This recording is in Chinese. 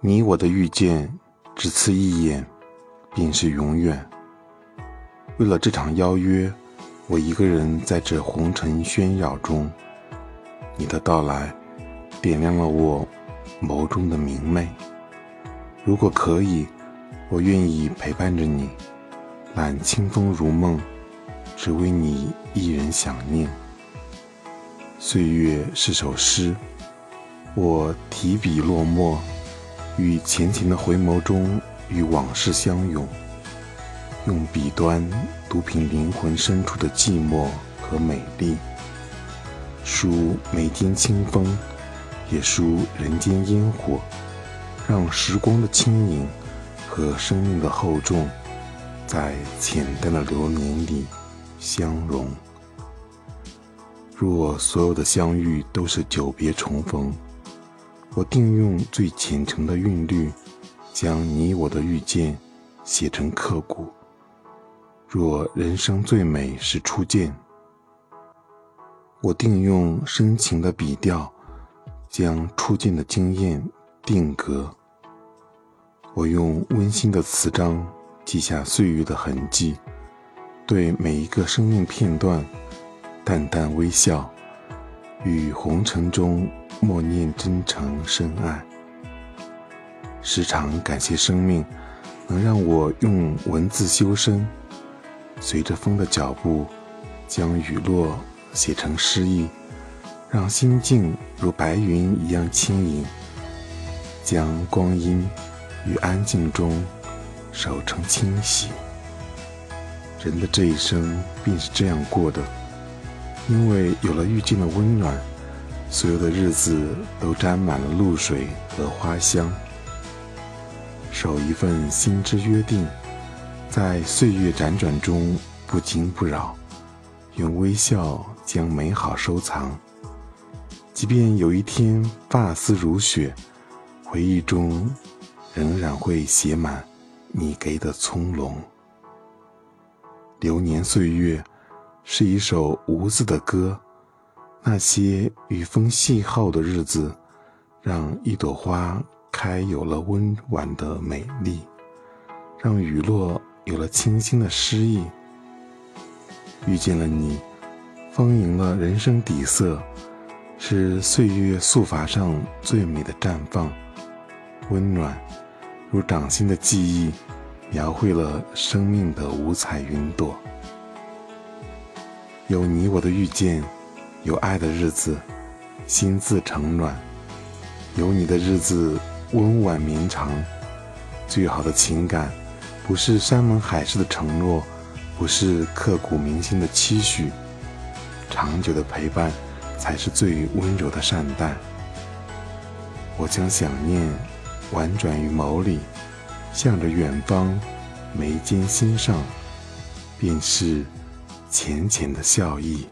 你我的遇见，只此一眼，便是永远。为了这场邀约，我一个人在这红尘喧扰中，你的到来，点亮了我眸中的明媚。如果可以，我愿意陪伴着你，揽清风如梦，只为你一人想念。岁月是首诗，我提笔落墨，与浅浅的回眸中与往事相拥，用笔端读凭灵魂深处的寂寞和美丽，书眉间清风，也书人间烟火，让时光的轻盈和生命的厚重，在浅淡的流年里相融。若所有的相遇都是久别重逢，我定用最虔诚的韵律，将你我的遇见写成刻骨。若人生最美是初见，我定用深情的笔调，将初见的惊艳定格。我用温馨的词章记下岁月的痕迹，对每一个生命片段。淡淡微笑，与红尘中默念真诚深爱。时常感谢生命，能让我用文字修身，随着风的脚步，将雨落写成诗意，让心境如白云一样轻盈，将光阴与安静中守成清洗。人的这一生便是这样过的。因为有了遇见的温暖，所有的日子都沾满了露水和花香。守一份心之约定，在岁月辗转中不惊不扰，用微笑将美好收藏。即便有一天发丝如雪，回忆中仍然会写满你给的葱茏。流年岁月。是一首无字的歌，那些雨风细号的日子，让一朵花开有了温婉的美丽，让雨落有了清新的诗意。遇见了你，丰盈了人生底色，是岁月素发上最美的绽放，温暖如掌心的记忆，描绘了生命的五彩云朵。有你我的遇见，有爱的日子，心自成暖；有你的日子，温婉绵长。最好的情感，不是山盟海誓的承诺，不是刻骨铭心的期许，长久的陪伴，才是最温柔的善待。我将想念婉转于眸里，向着远方，眉间心上，便是。浅浅的笑意。